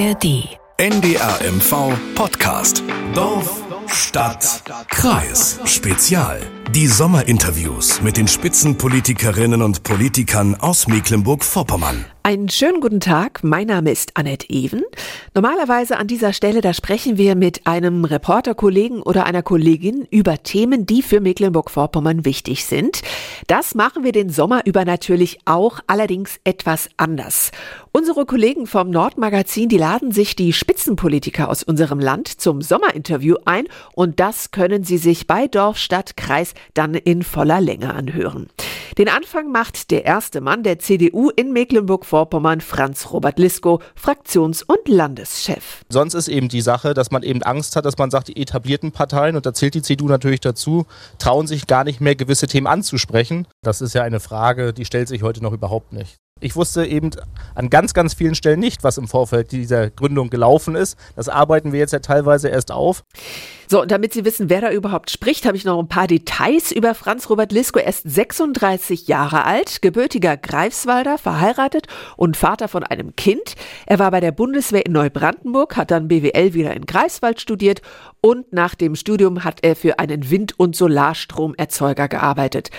ARD. NDR MV Podcast. Dorf, Stadt, Kreis. Spezial. Die Sommerinterviews mit den Spitzenpolitikerinnen und Politikern aus Mecklenburg-Vorpommern. Einen schönen guten Tag, mein Name ist Annette Even. Normalerweise an dieser Stelle, da sprechen wir mit einem Reporterkollegen oder einer Kollegin über Themen, die für Mecklenburg-Vorpommern wichtig sind. Das machen wir den Sommer über natürlich auch, allerdings etwas anders. Unsere Kollegen vom Nordmagazin, die laden sich die Spitzenpolitiker aus unserem Land zum Sommerinterview ein und das können Sie sich bei Dorf, Stadt, Kreis dann in voller Länge anhören. Den Anfang macht der erste Mann der CDU in Mecklenburg-Vorpommern, Franz Robert Lisko, Fraktions- und Landeschef. Sonst ist eben die Sache, dass man eben Angst hat, dass man sagt, die etablierten Parteien, und da zählt die CDU natürlich dazu, trauen sich gar nicht mehr gewisse Themen anzusprechen. Das ist ja eine Frage, die stellt sich heute noch überhaupt nicht. Ich wusste eben an ganz, ganz vielen Stellen nicht, was im Vorfeld dieser Gründung gelaufen ist. Das arbeiten wir jetzt ja teilweise erst auf. So, und damit Sie wissen, wer da überhaupt spricht, habe ich noch ein paar Details über Franz Robert Lisko. Er ist 36 Jahre alt, gebürtiger Greifswalder, verheiratet und Vater von einem Kind. Er war bei der Bundeswehr in Neubrandenburg, hat dann BWL wieder in Greifswald studiert und nach dem Studium hat er für einen Wind- und Solarstromerzeuger gearbeitet.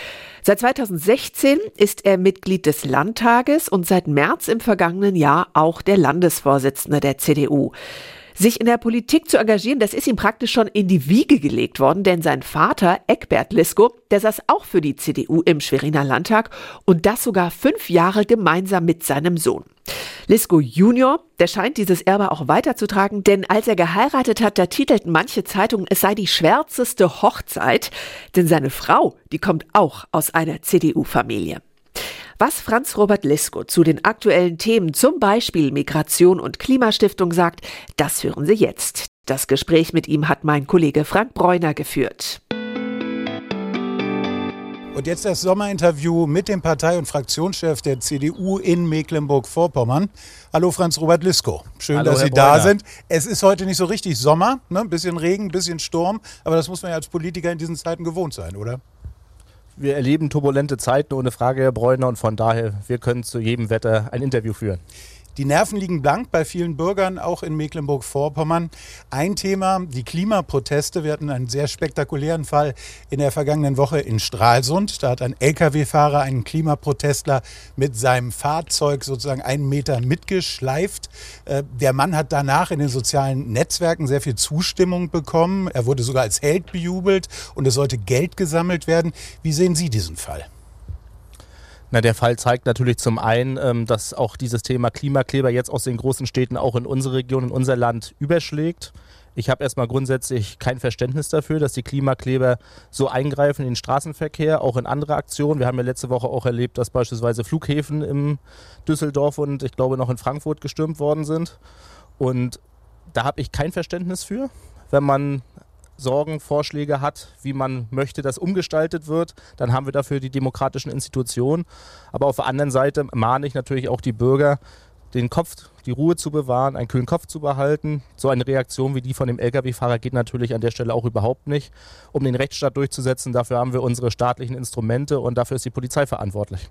Seit 2016 ist er Mitglied des Landtages und seit März im vergangenen Jahr auch der Landesvorsitzende der CDU. Sich in der Politik zu engagieren, das ist ihm praktisch schon in die Wiege gelegt worden, denn sein Vater, Eckbert Lisko, der saß auch für die CDU im Schweriner Landtag und das sogar fünf Jahre gemeinsam mit seinem Sohn. Lisko Junior, der scheint dieses Erbe auch weiterzutragen, denn als er geheiratet hat, da titelten manche Zeitungen, es sei die schwärzeste Hochzeit, denn seine Frau, die kommt auch aus einer CDU-Familie. Was Franz Robert Lisko zu den aktuellen Themen, zum Beispiel Migration und Klimastiftung sagt, das hören Sie jetzt. Das Gespräch mit ihm hat mein Kollege Frank Bräuner geführt. Und jetzt das Sommerinterview mit dem Partei- und Fraktionschef der CDU in Mecklenburg-Vorpommern. Hallo Franz Robert Lisko. Schön, Hallo, dass Herr Sie da Bräuner. sind. Es ist heute nicht so richtig Sommer, ne? ein bisschen Regen, ein bisschen Sturm, aber das muss man ja als Politiker in diesen Zeiten gewohnt sein, oder? Wir erleben turbulente Zeiten ohne Frage, Herr Bräuner, und von daher, wir können zu jedem Wetter ein Interview führen. Die Nerven liegen blank bei vielen Bürgern, auch in Mecklenburg-Vorpommern. Ein Thema, die Klimaproteste. Wir hatten einen sehr spektakulären Fall in der vergangenen Woche in Stralsund. Da hat ein Lkw-Fahrer einen Klimaprotestler mit seinem Fahrzeug sozusagen einen Meter mitgeschleift. Äh, Der Mann hat danach in den sozialen Netzwerken sehr viel Zustimmung bekommen. Er wurde sogar als Held bejubelt und es sollte Geld gesammelt werden. Wie sehen Sie diesen Fall? Na, der Fall zeigt natürlich zum einen, ähm, dass auch dieses Thema Klimakleber jetzt aus den großen Städten auch in unsere Region, in unser Land überschlägt. Ich habe erstmal grundsätzlich kein Verständnis dafür, dass die Klimakleber so eingreifen in den Straßenverkehr, auch in andere Aktionen. Wir haben ja letzte Woche auch erlebt, dass beispielsweise Flughäfen im Düsseldorf und ich glaube noch in Frankfurt gestürmt worden sind. Und da habe ich kein Verständnis für, wenn man Sorgen, Vorschläge hat, wie man möchte, dass umgestaltet wird, dann haben wir dafür die demokratischen Institutionen. Aber auf der anderen Seite mahne ich natürlich auch die Bürger, den Kopf, die Ruhe zu bewahren, einen kühlen Kopf zu behalten. So eine Reaktion wie die von dem Lkw-Fahrer geht natürlich an der Stelle auch überhaupt nicht. Um den Rechtsstaat durchzusetzen, dafür haben wir unsere staatlichen Instrumente und dafür ist die Polizei verantwortlich.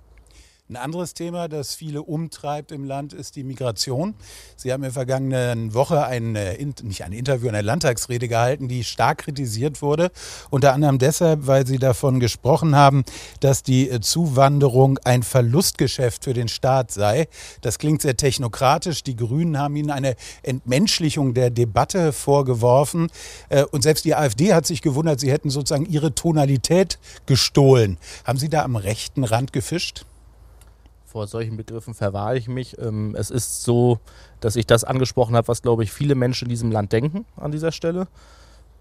Ein anderes Thema, das viele umtreibt im Land, ist die Migration. Sie haben in der vergangenen Woche ein, äh, nicht ein Interview, eine Landtagsrede gehalten, die stark kritisiert wurde. Unter anderem deshalb, weil Sie davon gesprochen haben, dass die äh, Zuwanderung ein Verlustgeschäft für den Staat sei. Das klingt sehr technokratisch. Die Grünen haben Ihnen eine Entmenschlichung der Debatte vorgeworfen. Äh, Und selbst die AfD hat sich gewundert, Sie hätten sozusagen ihre Tonalität gestohlen. Haben Sie da am rechten Rand gefischt? Vor solchen Begriffen verwahre ich mich. Ähm, Es ist so, dass ich das angesprochen habe, was, glaube ich, viele Menschen in diesem Land denken an dieser Stelle.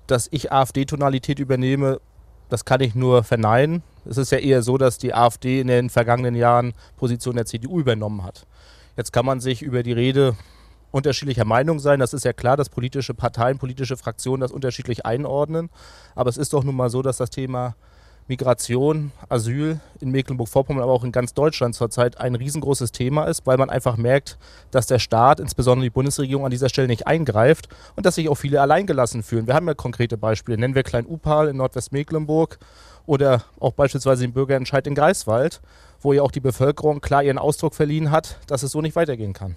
Dass ich AfD-Tonalität übernehme, das kann ich nur verneinen. Es ist ja eher so, dass die AfD in den vergangenen Jahren Position der CDU übernommen hat. Jetzt kann man sich über die Rede unterschiedlicher Meinung sein. Das ist ja klar, dass politische Parteien, politische Fraktionen das unterschiedlich einordnen. Aber es ist doch nun mal so, dass das Thema Migration, Asyl in Mecklenburg-Vorpommern, aber auch in ganz Deutschland zurzeit ein riesengroßes Thema ist, weil man einfach merkt, dass der Staat, insbesondere die Bundesregierung, an dieser Stelle nicht eingreift und dass sich auch viele alleingelassen fühlen. Wir haben ja konkrete Beispiele. Nennen wir Klein-Upal in Nordwestmecklenburg oder auch beispielsweise den Bürgerentscheid in Greifswald, wo ja auch die Bevölkerung klar ihren Ausdruck verliehen hat, dass es so nicht weitergehen kann.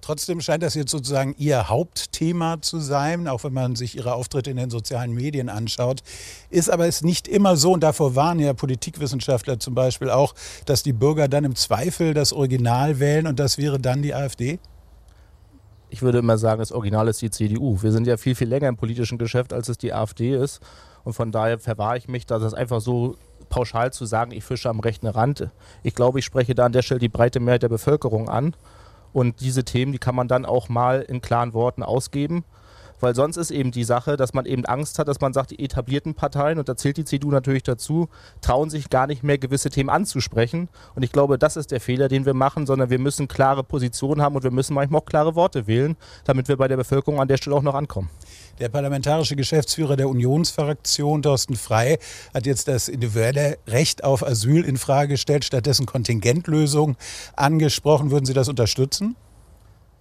Trotzdem scheint das jetzt sozusagen Ihr Hauptthema zu sein, auch wenn man sich Ihre Auftritte in den sozialen Medien anschaut. Ist aber es nicht immer so, und davor warnen ja Politikwissenschaftler zum Beispiel auch, dass die Bürger dann im Zweifel das Original wählen und das wäre dann die AfD? Ich würde immer sagen, das Original ist die CDU. Wir sind ja viel, viel länger im politischen Geschäft, als es die AfD ist. Und von daher verwahre ich mich, dass es einfach so pauschal zu sagen, ich fische am rechten Rand. Ich glaube, ich spreche da an der Stelle die breite Mehrheit der Bevölkerung an. Und diese Themen, die kann man dann auch mal in klaren Worten ausgeben. Weil sonst ist eben die Sache, dass man eben Angst hat, dass man sagt, die etablierten Parteien, und da zählt die CDU natürlich dazu, trauen sich gar nicht mehr gewisse Themen anzusprechen. Und ich glaube, das ist der Fehler, den wir machen, sondern wir müssen klare Positionen haben und wir müssen manchmal auch klare Worte wählen, damit wir bei der Bevölkerung an der Stelle auch noch ankommen. Der parlamentarische Geschäftsführer der Unionsfraktion, Thorsten Frey, hat jetzt das individuelle Recht auf Asyl in Frage gestellt, stattdessen Kontingentlösung angesprochen. Würden Sie das unterstützen?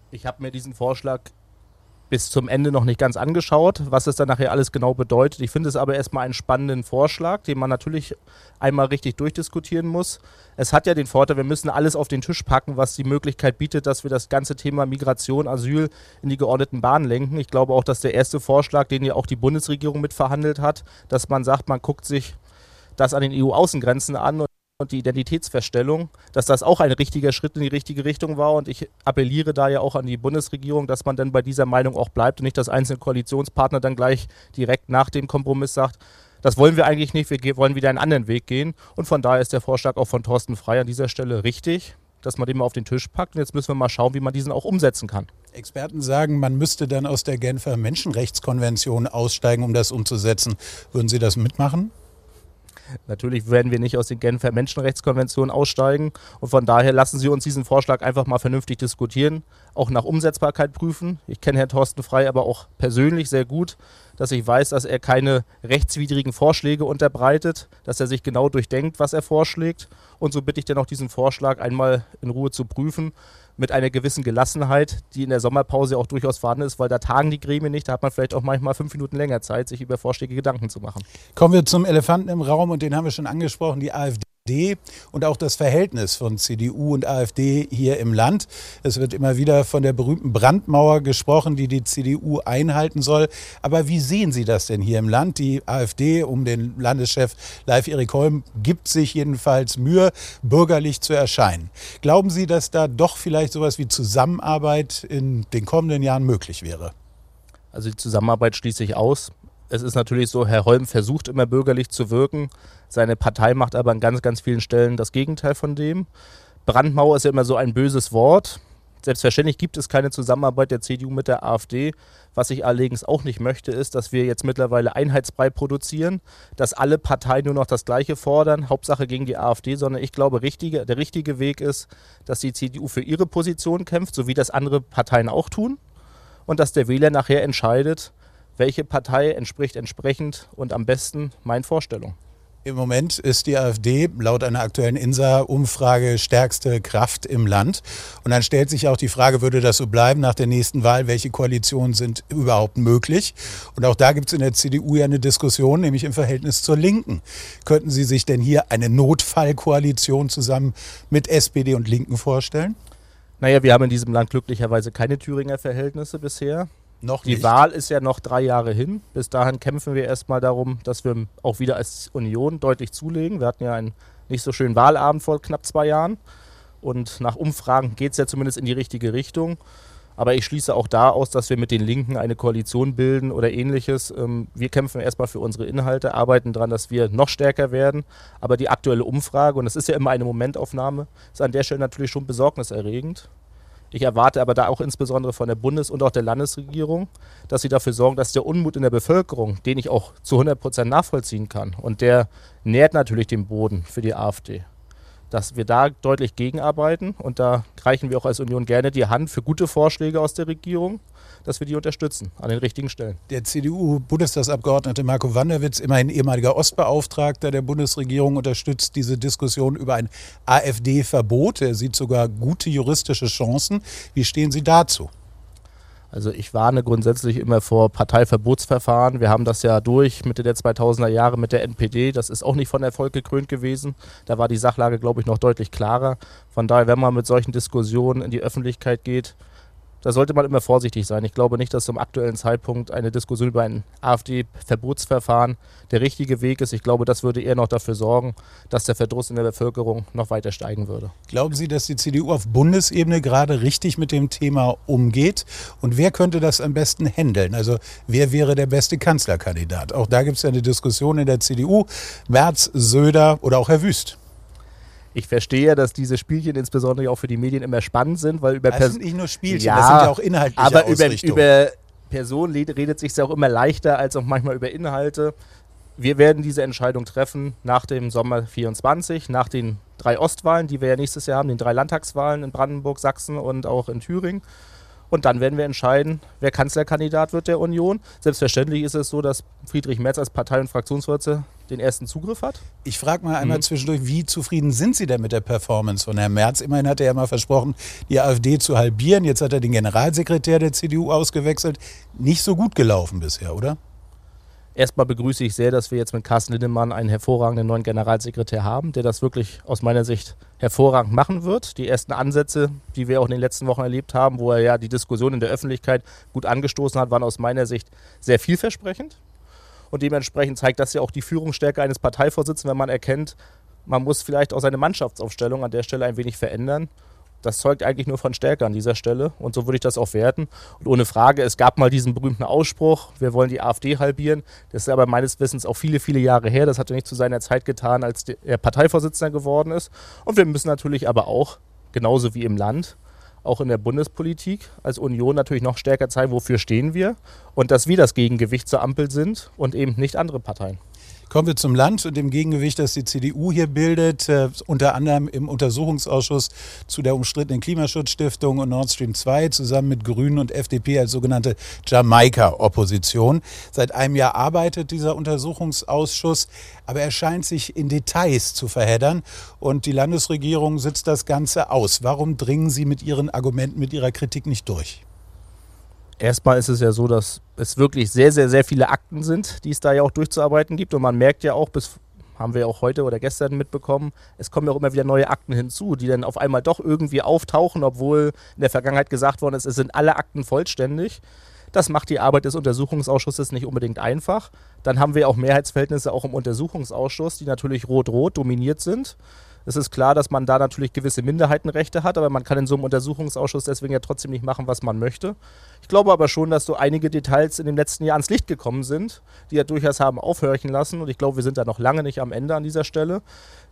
Ich habe mir diesen Vorschlag bis zum Ende noch nicht ganz angeschaut, was es dann nachher alles genau bedeutet. Ich finde es aber erstmal einen spannenden Vorschlag, den man natürlich einmal richtig durchdiskutieren muss. Es hat ja den Vorteil, wir müssen alles auf den Tisch packen, was die Möglichkeit bietet, dass wir das ganze Thema Migration, Asyl in die geordneten Bahnen lenken. Ich glaube auch, dass der erste Vorschlag, den ja auch die Bundesregierung mitverhandelt hat, dass man sagt, man guckt sich das an den EU-Außengrenzen an und die Identitätsfeststellung, dass das auch ein richtiger Schritt in die richtige Richtung war. Und ich appelliere da ja auch an die Bundesregierung, dass man dann bei dieser Meinung auch bleibt und nicht, dass einzelne Koalitionspartner dann gleich direkt nach dem Kompromiss sagt, das wollen wir eigentlich nicht, wir wollen wieder einen anderen Weg gehen. Und von daher ist der Vorschlag auch von Thorsten Frey an dieser Stelle richtig, dass man den mal auf den Tisch packt. Und jetzt müssen wir mal schauen, wie man diesen auch umsetzen kann. Experten sagen, man müsste dann aus der Genfer Menschenrechtskonvention aussteigen, um das umzusetzen. Würden Sie das mitmachen? Natürlich werden wir nicht aus den Genfer Menschenrechtskonventionen aussteigen. Und von daher lassen Sie uns diesen Vorschlag einfach mal vernünftig diskutieren, auch nach Umsetzbarkeit prüfen. Ich kenne Herrn Thorsten Frei aber auch persönlich sehr gut, dass ich weiß, dass er keine rechtswidrigen Vorschläge unterbreitet, dass er sich genau durchdenkt, was er vorschlägt. Und so bitte ich dann auch diesen Vorschlag einmal in Ruhe zu prüfen mit einer gewissen Gelassenheit, die in der Sommerpause auch durchaus vorhanden ist, weil da tagen die Gremien nicht. Da hat man vielleicht auch manchmal fünf Minuten länger Zeit, sich über Vorschläge Gedanken zu machen. Kommen wir zum Elefanten im Raum und den haben wir schon angesprochen, die AfD und auch das Verhältnis von CDU und AfD hier im Land. Es wird immer wieder von der berühmten Brandmauer gesprochen, die die CDU einhalten soll. Aber wie sehen Sie das denn hier im Land? Die AfD um den Landeschef Leif Erik Holm gibt sich jedenfalls Mühe, bürgerlich zu erscheinen. Glauben Sie, dass da doch vielleicht sowas wie Zusammenarbeit in den kommenden Jahren möglich wäre? Also die Zusammenarbeit schließe ich aus es ist natürlich so, Herr Holm versucht immer bürgerlich zu wirken. Seine Partei macht aber an ganz, ganz vielen Stellen das Gegenteil von dem. Brandmauer ist ja immer so ein böses Wort. Selbstverständlich gibt es keine Zusammenarbeit der CDU mit der AfD. Was ich allerdings auch nicht möchte, ist, dass wir jetzt mittlerweile Einheitsbrei produzieren, dass alle Parteien nur noch das Gleiche fordern, Hauptsache gegen die AfD, sondern ich glaube, richtige, der richtige Weg ist, dass die CDU für ihre Position kämpft, so wie das andere Parteien auch tun, und dass der Wähler nachher entscheidet, welche Partei entspricht entsprechend und am besten meinen Vorstellungen. Im Moment ist die AfD laut einer aktuellen INSA-Umfrage stärkste Kraft im Land. Und dann stellt sich auch die Frage, würde das so bleiben nach der nächsten Wahl? Welche Koalitionen sind überhaupt möglich? Und auch da gibt es in der CDU ja eine Diskussion, nämlich im Verhältnis zur Linken. Könnten Sie sich denn hier eine Notfallkoalition zusammen mit SPD und Linken vorstellen? Naja, wir haben in diesem Land glücklicherweise keine Thüringer Verhältnisse bisher. Noch die nicht. Wahl ist ja noch drei Jahre hin. Bis dahin kämpfen wir erstmal darum, dass wir auch wieder als Union deutlich zulegen. Wir hatten ja einen nicht so schönen Wahlabend vor knapp zwei Jahren. Und nach Umfragen geht es ja zumindest in die richtige Richtung. Aber ich schließe auch da aus, dass wir mit den Linken eine Koalition bilden oder ähnliches. Ähm, wir kämpfen erstmal für unsere Inhalte, arbeiten daran, dass wir noch stärker werden. Aber die aktuelle Umfrage, und das ist ja immer eine Momentaufnahme, ist an der Stelle natürlich schon besorgniserregend. Ich erwarte aber da auch insbesondere von der Bundes- und auch der Landesregierung, dass sie dafür sorgen, dass der Unmut in der Bevölkerung, den ich auch zu 100 Prozent nachvollziehen kann, und der nährt natürlich den Boden für die AfD, dass wir da deutlich gegenarbeiten. Und da reichen wir auch als Union gerne die Hand für gute Vorschläge aus der Regierung dass wir die unterstützen an den richtigen Stellen. Der CDU-Bundestagsabgeordnete Marco Wanderwitz, immerhin ehemaliger Ostbeauftragter der Bundesregierung, unterstützt diese Diskussion über ein AfD-Verbot. Er sieht sogar gute juristische Chancen. Wie stehen Sie dazu? Also ich warne grundsätzlich immer vor Parteiverbotsverfahren. Wir haben das ja durch Mitte der 2000er Jahre mit der NPD. Das ist auch nicht von Erfolg gekrönt gewesen. Da war die Sachlage, glaube ich, noch deutlich klarer. Von daher, wenn man mit solchen Diskussionen in die Öffentlichkeit geht, da sollte man immer vorsichtig sein. Ich glaube nicht, dass zum aktuellen Zeitpunkt eine Diskussion über ein AfD-Verbotsverfahren der richtige Weg ist. Ich glaube, das würde eher noch dafür sorgen, dass der Verdruss in der Bevölkerung noch weiter steigen würde. Glauben Sie, dass die CDU auf Bundesebene gerade richtig mit dem Thema umgeht? Und wer könnte das am besten handeln? Also wer wäre der beste Kanzlerkandidat? Auch da gibt es ja eine Diskussion in der CDU. Merz, Söder oder auch Herr Wüst. Ich verstehe, dass diese Spielchen insbesondere auch für die Medien immer spannend sind, weil über Das sind nicht nur Spielchen, ja, das sind ja auch inhaltliche Aber über, über Personen redet sich ja auch immer leichter als auch manchmal über Inhalte. Wir werden diese Entscheidung treffen nach dem Sommer 24, nach den drei Ostwahlen, die wir ja nächstes Jahr haben, den drei Landtagswahlen in Brandenburg, Sachsen und auch in Thüringen. Und dann werden wir entscheiden, wer Kanzlerkandidat wird der Union. Selbstverständlich ist es so, dass Friedrich Merz als Partei- und Fraktionsvorsitzender den ersten Zugriff hat. Ich frage mal einmal mhm. zwischendurch, wie zufrieden sind Sie denn mit der Performance von Herrn Merz? Immerhin hat er ja mal versprochen, die AfD zu halbieren. Jetzt hat er den Generalsekretär der CDU ausgewechselt. Nicht so gut gelaufen bisher, oder? Erstmal begrüße ich sehr, dass wir jetzt mit Carsten Lindemann einen hervorragenden neuen Generalsekretär haben, der das wirklich aus meiner Sicht hervorragend machen wird. Die ersten Ansätze, die wir auch in den letzten Wochen erlebt haben, wo er ja die Diskussion in der Öffentlichkeit gut angestoßen hat, waren aus meiner Sicht sehr vielversprechend. Und dementsprechend zeigt das ja auch die Führungsstärke eines Parteivorsitzenden, wenn man erkennt, man muss vielleicht auch seine Mannschaftsaufstellung an der Stelle ein wenig verändern das zeugt eigentlich nur von Stärke an dieser Stelle und so würde ich das auch werten. Und ohne Frage, es gab mal diesen berühmten Ausspruch, wir wollen die AfD halbieren. Das ist aber meines Wissens auch viele, viele Jahre her. Das hat er nicht zu seiner Zeit getan, als er Parteivorsitzender geworden ist. Und wir müssen natürlich aber auch, genauso wie im Land, auch in der Bundespolitik als Union natürlich noch stärker zeigen, wofür stehen wir und dass wir das Gegengewicht zur Ampel sind und eben nicht andere Parteien. Kommen wir zum Land und dem Gegengewicht, das die CDU hier bildet, äh, unter anderem im Untersuchungsausschuss zu der umstrittenen Klimaschutzstiftung und Nord Stream 2 zusammen mit Grünen und FDP als sogenannte Jamaika-Opposition. Seit einem Jahr arbeitet dieser Untersuchungsausschuss, aber er scheint sich in Details zu verheddern und die Landesregierung sitzt das Ganze aus. Warum dringen Sie mit Ihren Argumenten, mit Ihrer Kritik nicht durch? Erstmal ist es ja so, dass es wirklich sehr, sehr, sehr viele Akten sind, die es da ja auch durchzuarbeiten gibt. Und man merkt ja auch, bis haben wir auch heute oder gestern mitbekommen, es kommen ja auch immer wieder neue Akten hinzu, die dann auf einmal doch irgendwie auftauchen, obwohl in der Vergangenheit gesagt worden ist, es sind alle Akten vollständig. Das macht die Arbeit des Untersuchungsausschusses nicht unbedingt einfach. Dann haben wir auch Mehrheitsverhältnisse auch im Untersuchungsausschuss, die natürlich rot-rot dominiert sind. Es ist klar, dass man da natürlich gewisse Minderheitenrechte hat, aber man kann in so einem Untersuchungsausschuss deswegen ja trotzdem nicht machen, was man möchte. Ich glaube aber schon, dass so einige Details in den letzten Jahren ans Licht gekommen sind, die ja durchaus haben aufhorchen lassen. Und ich glaube, wir sind da noch lange nicht am Ende an dieser Stelle,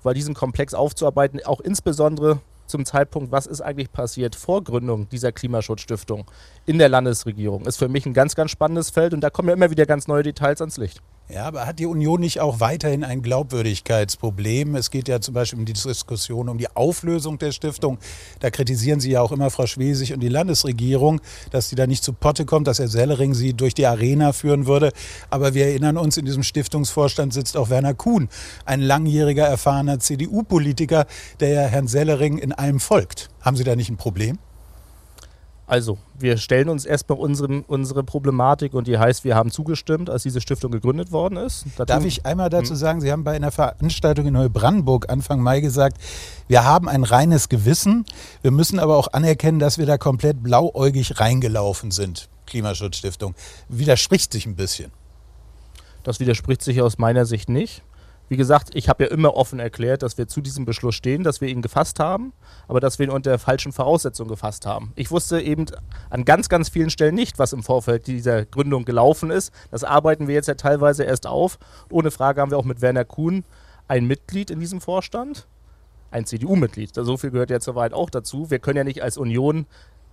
weil diesen Komplex aufzuarbeiten, auch insbesondere zum Zeitpunkt, was ist eigentlich passiert vor Gründung dieser Klimaschutzstiftung in der Landesregierung, ist für mich ein ganz, ganz spannendes Feld und da kommen ja immer wieder ganz neue Details ans Licht. Ja, aber hat die Union nicht auch weiterhin ein Glaubwürdigkeitsproblem? Es geht ja zum Beispiel um die Diskussion um die Auflösung der Stiftung. Da kritisieren Sie ja auch immer Frau Schwesig und die Landesregierung, dass sie da nicht zu Potte kommt, dass Herr Sellering sie durch die Arena führen würde. Aber wir erinnern uns, in diesem Stiftungsvorstand sitzt auch Werner Kuhn, ein langjähriger, erfahrener CDU-Politiker, der ja Herrn Sellering in allem folgt. Haben Sie da nicht ein Problem? Also, wir stellen uns erstmal unsere, unsere Problematik und die heißt, wir haben zugestimmt, als diese Stiftung gegründet worden ist. Da Darf ich einmal dazu hm? sagen, Sie haben bei einer Veranstaltung in Neubrandenburg Anfang Mai gesagt, wir haben ein reines Gewissen, wir müssen aber auch anerkennen, dass wir da komplett blauäugig reingelaufen sind. Klimaschutzstiftung. Widerspricht sich ein bisschen. Das widerspricht sich aus meiner Sicht nicht. Wie gesagt, ich habe ja immer offen erklärt, dass wir zu diesem Beschluss stehen, dass wir ihn gefasst haben, aber dass wir ihn unter falschen Voraussetzungen gefasst haben. Ich wusste eben an ganz, ganz vielen Stellen nicht, was im Vorfeld dieser Gründung gelaufen ist. Das arbeiten wir jetzt ja teilweise erst auf. Ohne Frage haben wir auch mit Werner Kuhn ein Mitglied in diesem Vorstand, ein CDU-Mitglied. So viel gehört ja soweit auch dazu. Wir können ja nicht als Union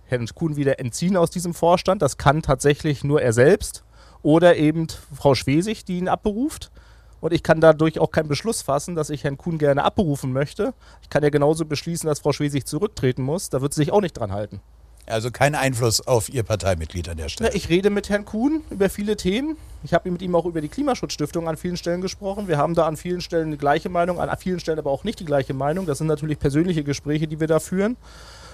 Herrn Kuhn wieder entziehen aus diesem Vorstand. Das kann tatsächlich nur er selbst oder eben Frau Schwesig, die ihn abberuft und ich kann dadurch auch keinen Beschluss fassen, dass ich Herrn Kuhn gerne abberufen möchte. Ich kann ja genauso beschließen, dass Frau Schwesig zurücktreten muss. Da wird sie sich auch nicht dran halten. Also kein Einfluss auf Ihr Parteimitglied an der Stelle. Ja, ich rede mit Herrn Kuhn über viele Themen. Ich habe mit ihm auch über die Klimaschutzstiftung an vielen Stellen gesprochen. Wir haben da an vielen Stellen eine gleiche Meinung, an vielen Stellen aber auch nicht die gleiche Meinung. Das sind natürlich persönliche Gespräche, die wir da führen.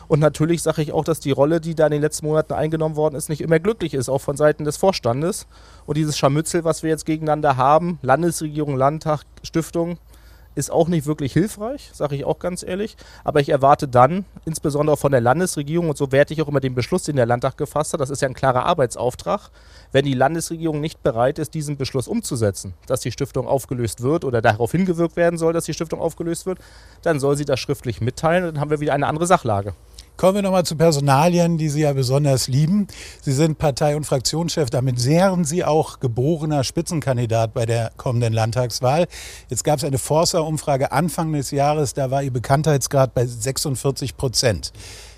Und natürlich sage ich auch, dass die Rolle, die da in den letzten Monaten eingenommen worden ist, nicht immer glücklich ist, auch von Seiten des Vorstandes. Und dieses Scharmützel, was wir jetzt gegeneinander haben, Landesregierung, Landtag, Stiftung, ist auch nicht wirklich hilfreich, sage ich auch ganz ehrlich. Aber ich erwarte dann, insbesondere von der Landesregierung, und so werte ich auch immer den Beschluss, den der Landtag gefasst hat, das ist ja ein klarer Arbeitsauftrag, wenn die Landesregierung nicht bereit ist, diesen Beschluss umzusetzen, dass die Stiftung aufgelöst wird oder darauf hingewirkt werden soll, dass die Stiftung aufgelöst wird, dann soll sie das schriftlich mitteilen und dann haben wir wieder eine andere Sachlage. Kommen wir nochmal zu Personalien, die Sie ja besonders lieben. Sie sind Partei- und Fraktionschef, damit wären Sie auch geborener Spitzenkandidat bei der kommenden Landtagswahl. Jetzt gab es eine Forsa-Umfrage Anfang des Jahres, da war Ihr Bekanntheitsgrad bei 46 Prozent.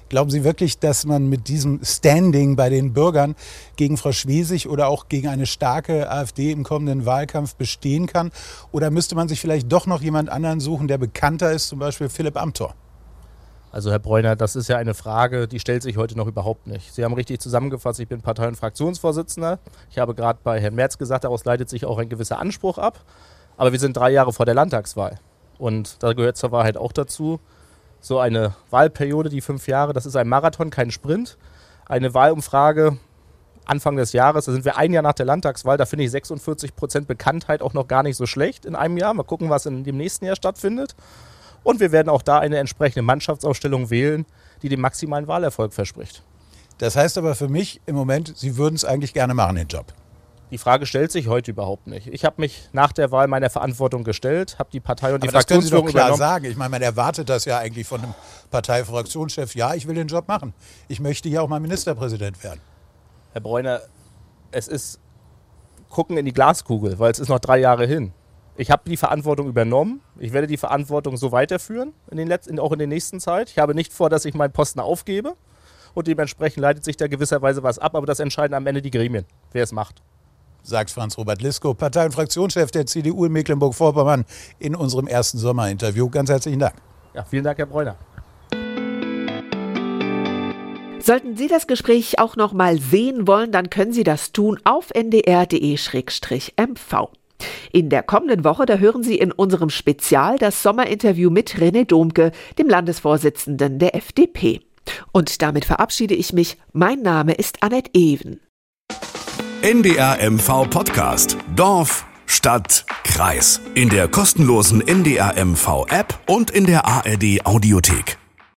Glauben Sie wirklich, dass man mit diesem Standing bei den Bürgern gegen Frau Schwesig oder auch gegen eine starke AfD im kommenden Wahlkampf bestehen kann? Oder müsste man sich vielleicht doch noch jemand anderen suchen, der bekannter ist, zum Beispiel Philipp Amthor? Also Herr Bräuner, das ist ja eine Frage, die stellt sich heute noch überhaupt nicht. Sie haben richtig zusammengefasst, ich bin Partei- und Fraktionsvorsitzender. Ich habe gerade bei Herrn Merz gesagt, daraus leitet sich auch ein gewisser Anspruch ab. Aber wir sind drei Jahre vor der Landtagswahl. Und da gehört zur Wahrheit auch dazu, so eine Wahlperiode, die fünf Jahre, das ist ein Marathon, kein Sprint. Eine Wahlumfrage Anfang des Jahres, da sind wir ein Jahr nach der Landtagswahl, da finde ich 46 Prozent Bekanntheit auch noch gar nicht so schlecht in einem Jahr. Mal gucken, was in dem nächsten Jahr stattfindet. Und wir werden auch da eine entsprechende Mannschaftsausstellung wählen, die den maximalen Wahlerfolg verspricht. Das heißt aber für mich im Moment, Sie würden es eigentlich gerne machen, den Job. Die Frage stellt sich heute überhaupt nicht. Ich habe mich nach der Wahl meiner Verantwortung gestellt, habe die Partei und die Aber das können Sie doch klar übernommen. sagen. Ich meine, man erwartet das ja eigentlich von einem Parteifraktionschef. Ja, ich will den Job machen. Ich möchte hier auch mal Ministerpräsident werden. Herr Bräuner, es ist gucken in die Glaskugel, weil es ist noch drei Jahre hin. Ich habe die Verantwortung übernommen. Ich werde die Verantwortung so weiterführen, in den letzten, auch in der nächsten Zeit. Ich habe nicht vor, dass ich meinen Posten aufgebe. Und dementsprechend leitet sich da gewisserweise was ab. Aber das entscheiden am Ende die Gremien, wer es macht. sagt Franz-Robert Lisko, Partei- und Fraktionschef der CDU in Mecklenburg-Vorpommern, in unserem ersten Sommerinterview. Ganz herzlichen Dank. Ja, vielen Dank, Herr Bräuner. Sollten Sie das Gespräch auch noch mal sehen wollen, dann können Sie das tun auf ndr.de-mv. In der kommenden Woche, da hören Sie in unserem Spezial das Sommerinterview mit René Domke, dem Landesvorsitzenden der FDP. Und damit verabschiede ich mich. Mein Name ist Annette Even. NDR MV Podcast. Dorf, Stadt, Kreis. In der kostenlosen NDR MV App und in der ARD Audiothek.